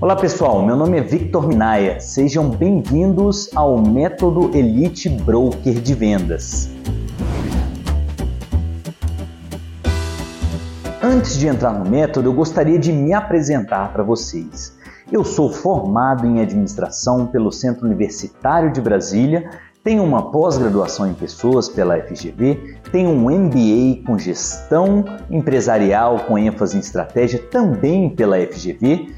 Olá pessoal, meu nome é Victor Minaya. Sejam bem-vindos ao Método Elite Broker de Vendas. Antes de entrar no método, eu gostaria de me apresentar para vocês. Eu sou formado em administração pelo Centro Universitário de Brasília, tenho uma pós-graduação em pessoas pela FGV, tenho um MBA com gestão empresarial com ênfase em estratégia também pela FGV.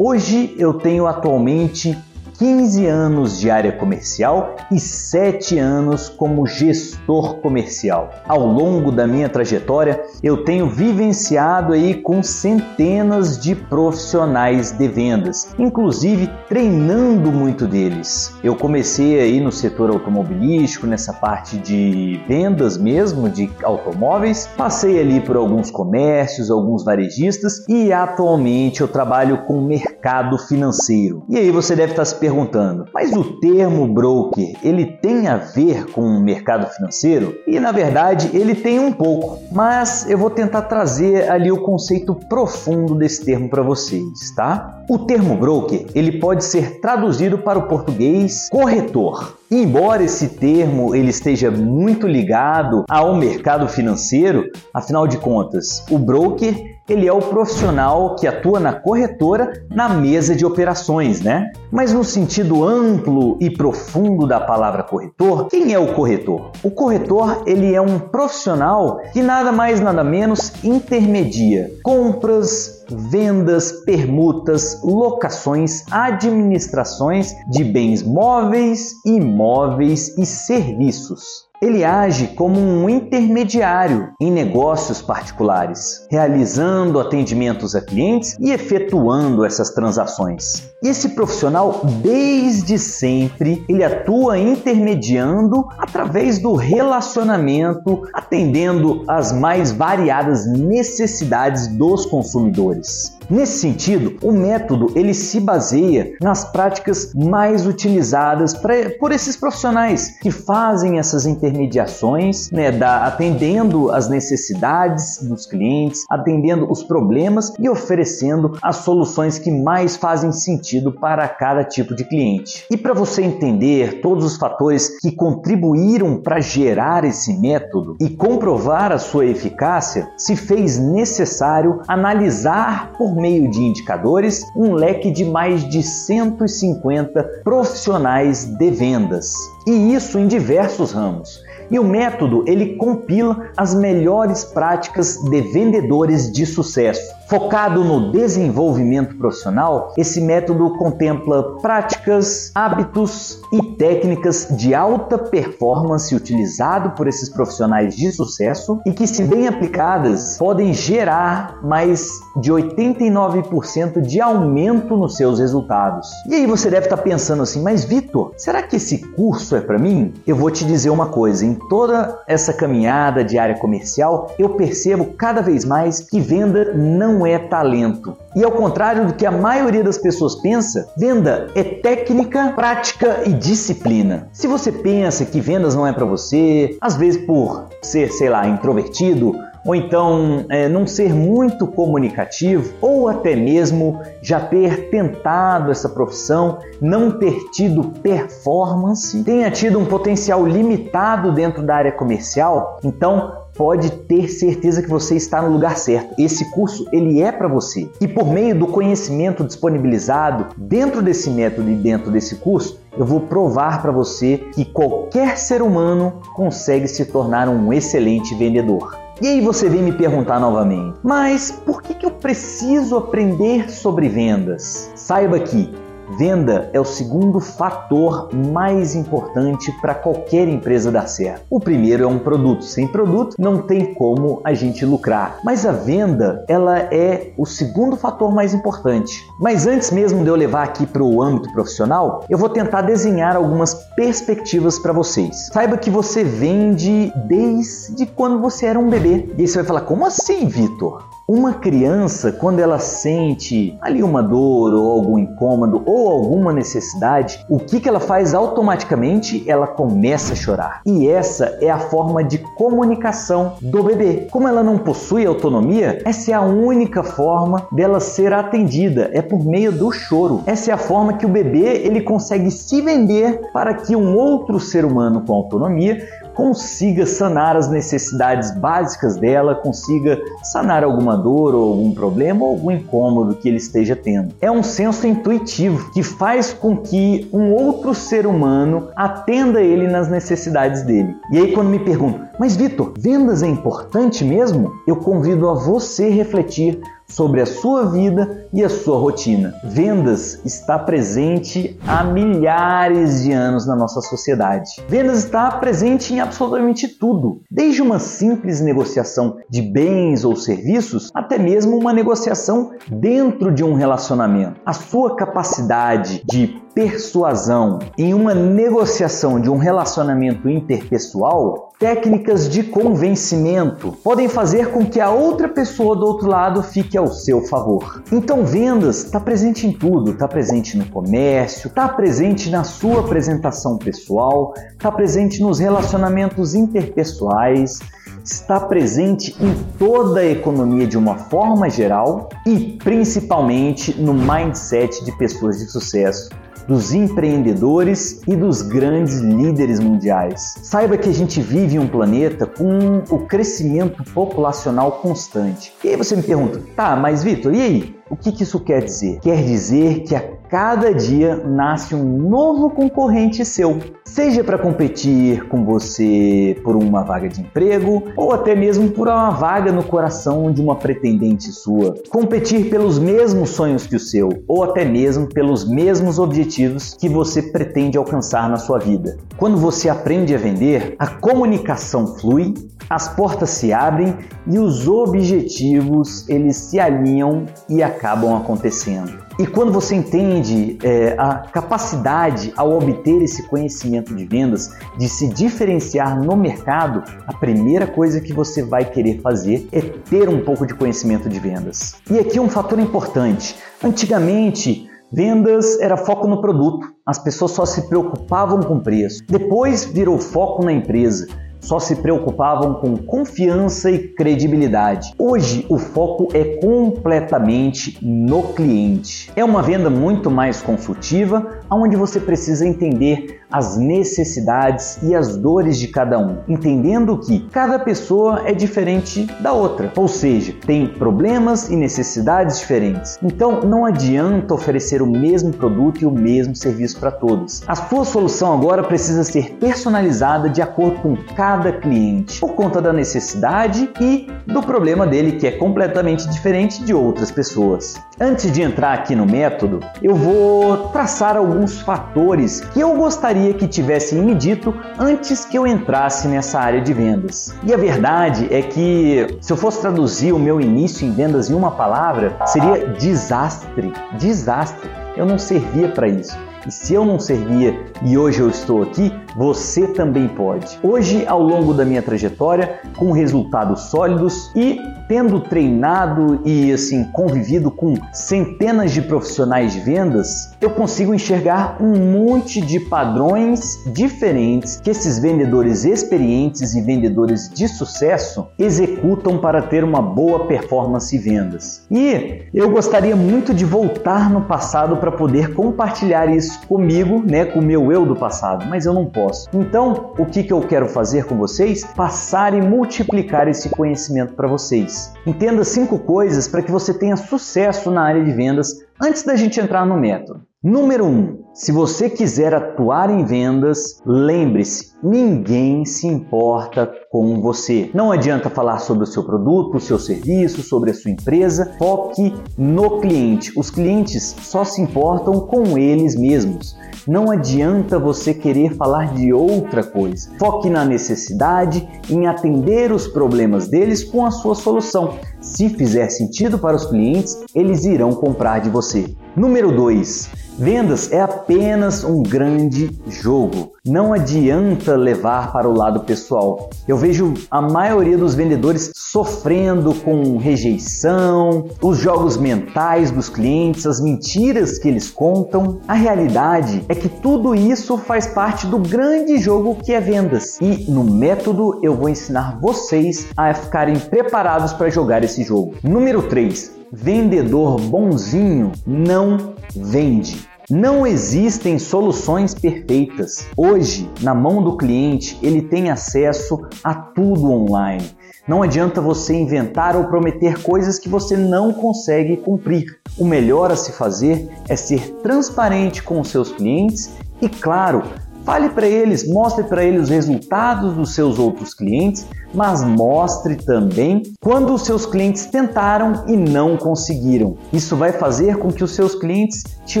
Hoje eu tenho atualmente 15 anos de área comercial e 7 anos como gestor comercial. Ao longo da minha trajetória, eu tenho vivenciado aí com centenas de profissionais de vendas, inclusive treinando muito deles. Eu comecei aí no setor automobilístico, nessa parte de vendas mesmo de automóveis, passei ali por alguns comércios, alguns varejistas e atualmente eu trabalho com mercado financeiro. E aí você deve estar se perguntando, mas o termo broker, ele tem a ver com o mercado financeiro? E na verdade, ele tem um pouco, mas eu vou tentar trazer ali o conceito profundo desse termo para vocês, tá? O termo broker, ele pode ser traduzido para o português corretor. Embora esse termo ele esteja muito ligado ao mercado financeiro, afinal de contas, o broker ele é o profissional que atua na corretora na mesa de operações, né? Mas no sentido amplo e profundo da palavra corretor, quem é o corretor? O corretor ele é um profissional que nada mais nada menos intermedia compras, vendas, permutas, locações, administrações de bens móveis, imóveis e serviços. Ele age como um intermediário em negócios particulares, realizando atendimentos a clientes e efetuando essas transações. Esse profissional, desde sempre, ele atua intermediando através do relacionamento, atendendo às mais variadas necessidades dos consumidores. Nesse sentido, o método ele se baseia nas práticas mais utilizadas pra, por esses profissionais que fazem essas intermediações, né, da, atendendo as necessidades dos clientes, atendendo os problemas e oferecendo as soluções que mais fazem sentido para cada tipo de cliente. E para você entender todos os fatores que contribuíram para gerar esse método e comprovar a sua eficácia, se fez necessário analisar por meio de indicadores, um leque de mais de 150 profissionais de vendas. E isso em diversos ramos. E o método ele compila as melhores práticas de vendedores de sucesso. Focado no desenvolvimento profissional, esse método contempla práticas, hábitos e técnicas de alta performance utilizado por esses profissionais de sucesso e que, se bem aplicadas, podem gerar mais de 89% de aumento nos seus resultados. E aí você deve estar pensando assim, mas Vitor, será que esse curso é para mim? Eu vou te dizer uma coisa, em toda essa caminhada de área comercial, eu percebo cada vez mais que venda não é talento. E ao contrário do que a maioria das pessoas pensa, venda é técnica, prática e disciplina. Se você pensa que vendas não é para você, às vezes por ser, sei lá, introvertido, ou então é, não ser muito comunicativo, ou até mesmo já ter tentado essa profissão, não ter tido performance, tenha tido um potencial limitado dentro da área comercial, então pode ter certeza que você está no lugar certo. Esse curso ele é para você. E por meio do conhecimento disponibilizado dentro desse método e dentro desse curso, eu vou provar para você que qualquer ser humano consegue se tornar um excelente vendedor. E aí você vem me perguntar novamente, mas por que, que eu preciso aprender sobre vendas? Saiba que Venda é o segundo fator mais importante para qualquer empresa dar certo. O primeiro é um produto. Sem produto não tem como a gente lucrar. Mas a venda, ela é o segundo fator mais importante. Mas antes mesmo de eu levar aqui para o âmbito profissional, eu vou tentar desenhar algumas perspectivas para vocês. Saiba que você vende desde quando você era um bebê. E aí você vai falar: "Como assim, Vitor?" Uma criança, quando ela sente ali uma dor ou algum incômodo ou alguma necessidade, o que, que ela faz automaticamente? Ela começa a chorar. E essa é a forma de comunicação do bebê. Como ela não possui autonomia, essa é a única forma dela ser atendida, é por meio do choro. Essa é a forma que o bebê ele consegue se vender para que um outro ser humano com autonomia consiga sanar as necessidades básicas dela, consiga sanar alguma dor ou algum problema ou algum incômodo que ele esteja tendo. É um senso intuitivo que faz com que um outro ser humano atenda ele nas necessidades dele. E aí quando me perguntam, mas Vitor, vendas é importante mesmo? Eu convido a você refletir sobre a sua vida e a sua rotina. Vendas está presente há milhares de anos na nossa sociedade. Vendas está presente em absolutamente tudo, desde uma simples negociação de bens ou serviços até mesmo uma negociação dentro de um relacionamento. A sua capacidade de persuasão em uma negociação de um relacionamento interpessoal, técnicas de convencimento podem fazer com que a outra pessoa do outro lado fique ao seu favor. Então, vendas está presente em tudo, está presente no comércio, está presente na sua apresentação pessoal, está presente nos relacionamentos interpessoais, está presente em toda a economia de uma forma geral e principalmente no mindset de pessoas de sucesso dos empreendedores e dos grandes líderes mundiais. Saiba que a gente vive um planeta com o crescimento populacional constante. E aí você me pergunta, tá, mas Vitor, e aí? O que, que isso quer dizer? Quer dizer que a cada dia nasce um novo concorrente seu, seja para competir com você por uma vaga de emprego ou até mesmo por uma vaga no coração de uma pretendente sua. Competir pelos mesmos sonhos que o seu ou até mesmo pelos mesmos objetivos que você pretende alcançar na sua vida. Quando você aprende a vender, a comunicação flui, as portas se abrem e os objetivos eles se alinham e acabam acontecendo. E quando você entende é, a capacidade ao obter esse conhecimento de vendas, de se diferenciar no mercado, a primeira coisa que você vai querer fazer é ter um pouco de conhecimento de vendas. E aqui um fator importante: antigamente Vendas era foco no produto, as pessoas só se preocupavam com preço. Depois virou foco na empresa só se preocupavam com confiança e credibilidade. Hoje o foco é completamente no cliente. É uma venda muito mais consultiva, onde você precisa entender as necessidades e as dores de cada um, entendendo que cada pessoa é diferente da outra, ou seja, tem problemas e necessidades diferentes. Então não adianta oferecer o mesmo produto e o mesmo serviço para todos. A sua solução agora precisa ser personalizada de acordo com cada cliente, por conta da necessidade e do problema dele que é completamente diferente de outras pessoas. Antes de entrar aqui no método, eu vou traçar alguns fatores que eu gostaria gostaria que tivessem me dito antes que eu entrasse nessa área de vendas. E a verdade é que, se eu fosse traduzir o meu início em vendas em uma palavra, seria desastre. Desastre. Eu não servia para isso. E se eu não servia e hoje eu estou aqui, você também pode. Hoje, ao longo da minha trajetória, com resultados sólidos e tendo treinado e assim convivido com centenas de profissionais de vendas, eu consigo enxergar um monte de padrões diferentes que esses vendedores experientes e vendedores de sucesso executam para ter uma boa performance em vendas. E eu gostaria muito de voltar no passado para poder compartilhar isso comigo, né, com o meu eu do passado, mas eu não posso. Então, o que, que eu quero fazer com vocês? Passar e multiplicar esse conhecimento para vocês. Entenda cinco coisas para que você tenha sucesso na área de vendas antes da gente entrar no método. Número 1. Um, se você quiser atuar em vendas, lembre-se, ninguém se importa com você. Não adianta falar sobre o seu produto, o seu serviço, sobre a sua empresa. Foque no cliente. Os clientes só se importam com eles mesmos. Não adianta você querer falar de outra coisa. Foque na necessidade, em atender os problemas deles com a sua solução. Se fizer sentido para os clientes, eles irão comprar de você. Número 2. Vendas é apenas um grande jogo. Não adianta levar para o lado pessoal. Eu vejo a maioria dos vendedores sofrendo com rejeição, os jogos mentais dos clientes, as mentiras que eles contam. A realidade é que tudo isso faz parte do grande jogo que é vendas. E no método eu vou ensinar vocês a ficarem preparados para jogar esse jogo. Número 3. Vendedor bonzinho não vende. Não existem soluções perfeitas. Hoje, na mão do cliente, ele tem acesso a tudo online. Não adianta você inventar ou prometer coisas que você não consegue cumprir. O melhor a se fazer é ser transparente com os seus clientes e, claro, Fale para eles, mostre para eles os resultados dos seus outros clientes, mas mostre também quando os seus clientes tentaram e não conseguiram. Isso vai fazer com que os seus clientes te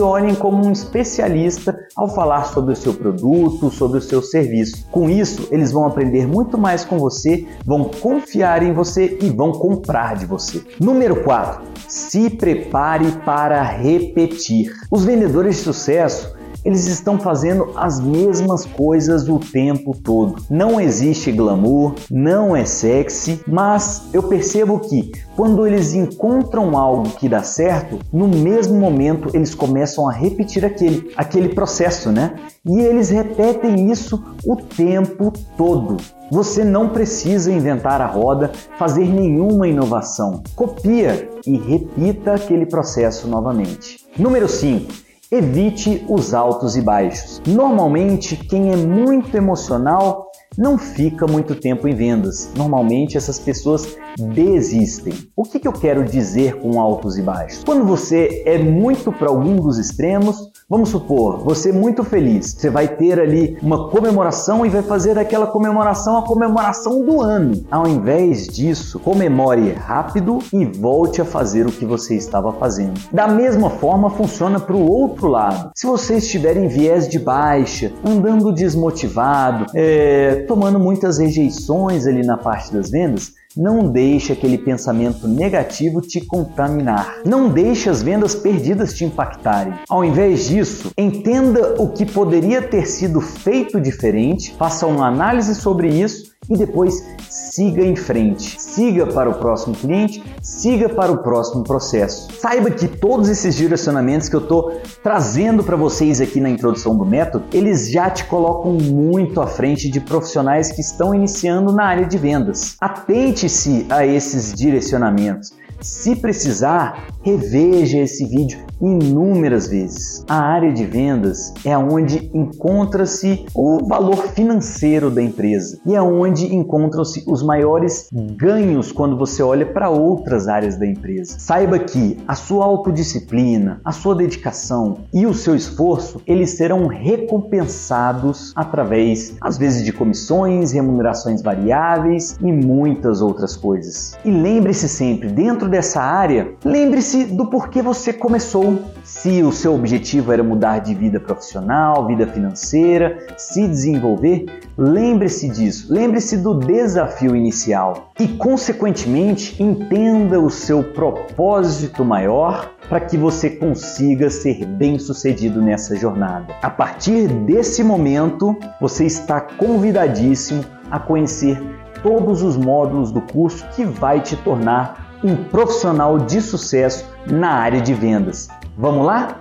olhem como um especialista ao falar sobre o seu produto, sobre o seu serviço. Com isso, eles vão aprender muito mais com você, vão confiar em você e vão comprar de você. Número 4. Se prepare para repetir. Os vendedores de sucesso eles estão fazendo as mesmas coisas o tempo todo. Não existe glamour, não é sexy, mas eu percebo que quando eles encontram algo que dá certo, no mesmo momento eles começam a repetir aquele, aquele processo, né? E eles repetem isso o tempo todo. Você não precisa inventar a roda, fazer nenhuma inovação. Copia e repita aquele processo novamente. Número 5 Evite os altos e baixos. Normalmente, quem é muito emocional não fica muito tempo em vendas. Normalmente essas pessoas desistem. O que, que eu quero dizer com altos e baixos? Quando você é muito para algum dos extremos, vamos supor, você é muito feliz, você vai ter ali uma comemoração e vai fazer daquela comemoração a comemoração do ano. Ao invés disso, comemore rápido e volte a fazer o que você estava fazendo. Da mesma forma, funciona para o outro lado. Se você estiver em viés de baixa, andando desmotivado, é, tomando muitas rejeições ali na parte das vendas, não deixe aquele pensamento negativo te contaminar. Não deixe as vendas perdidas te impactarem. Ao invés disso, entenda o que poderia ter sido feito diferente, faça uma análise sobre isso e depois siga em frente. Siga para o próximo cliente, siga para o próximo processo. Saiba que todos esses direcionamentos que eu estou trazendo para vocês aqui na introdução do método, eles já te colocam muito à frente de profissionais que estão iniciando na área de vendas. Atente-se a esses direcionamentos. Se precisar, reveja esse vídeo inúmeras vezes. A área de vendas é onde encontra-se o valor financeiro da empresa e é onde encontram-se os maiores ganhos quando você olha para outras áreas da empresa. Saiba que a sua autodisciplina, a sua dedicação e o seu esforço, eles serão recompensados através, às vezes, de comissões, remunerações variáveis e muitas outras coisas. E lembre-se sempre, dentro dessa área, lembre-se do porquê você começou se o seu objetivo era mudar de vida profissional, vida financeira, se desenvolver, lembre-se disso, lembre-se do desafio inicial e, consequentemente, entenda o seu propósito maior para que você consiga ser bem sucedido nessa jornada. A partir desse momento, você está convidadíssimo a conhecer todos os módulos do curso que vai te tornar um profissional de sucesso na área de vendas. Vamos lá?